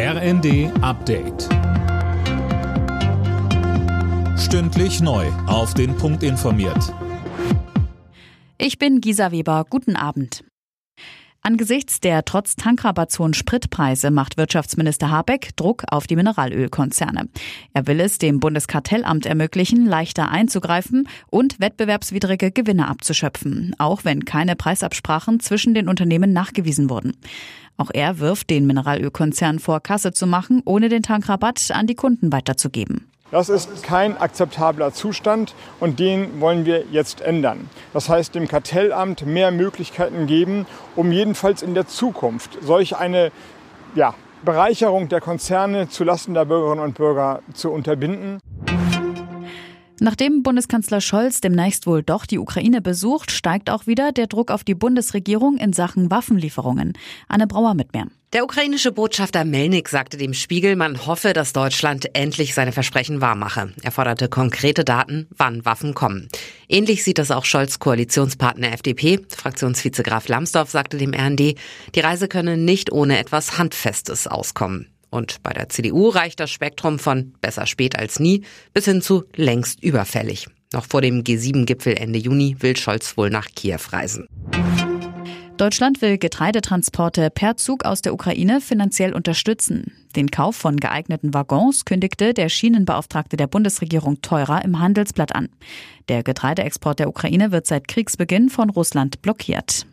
RND Update. Stündlich neu. Auf den Punkt informiert. Ich bin Gisa Weber. Guten Abend. Angesichts der trotz Tankrabatts hohen Spritpreise macht Wirtschaftsminister Habeck Druck auf die Mineralölkonzerne. Er will es dem Bundeskartellamt ermöglichen, leichter einzugreifen und wettbewerbswidrige Gewinne abzuschöpfen, auch wenn keine Preisabsprachen zwischen den Unternehmen nachgewiesen wurden. Auch er wirft den Mineralölkonzern vor, Kasse zu machen, ohne den Tankrabatt an die Kunden weiterzugeben. Das ist kein akzeptabler Zustand und den wollen wir jetzt ändern. Das heißt, dem Kartellamt mehr Möglichkeiten geben, um jedenfalls in der Zukunft solch eine ja, Bereicherung der Konzerne zulasten der Bürgerinnen und Bürger zu unterbinden. Nachdem Bundeskanzler Scholz demnächst wohl doch die Ukraine besucht, steigt auch wieder der Druck auf die Bundesregierung in Sachen Waffenlieferungen. Anne Brauer mit mehr. Der ukrainische Botschafter Melnik sagte dem Spiegel, man hoffe, dass Deutschland endlich seine Versprechen wahrmache. Er forderte konkrete Daten, wann Waffen kommen. Ähnlich sieht das auch Scholz Koalitionspartner FDP. Fraktionsvize Graf Lambsdorff sagte dem RND, die Reise könne nicht ohne etwas Handfestes auskommen. Und bei der CDU reicht das Spektrum von besser spät als nie bis hin zu längst überfällig. Noch vor dem G7-Gipfel Ende Juni will Scholz wohl nach Kiew reisen. Deutschland will Getreidetransporte per Zug aus der Ukraine finanziell unterstützen. Den Kauf von geeigneten Waggons kündigte der Schienenbeauftragte der Bundesregierung teurer im Handelsblatt an. Der Getreideexport der Ukraine wird seit Kriegsbeginn von Russland blockiert.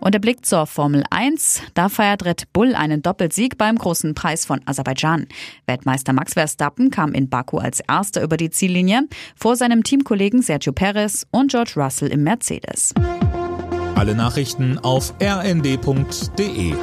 Und der Blick zur Formel 1. Da feiert Red Bull einen Doppelsieg beim großen Preis von Aserbaidschan. Weltmeister Max Verstappen kam in Baku als erster über die Ziellinie vor seinem Teamkollegen Sergio Perez und George Russell im Mercedes. Alle Nachrichten auf rnd.de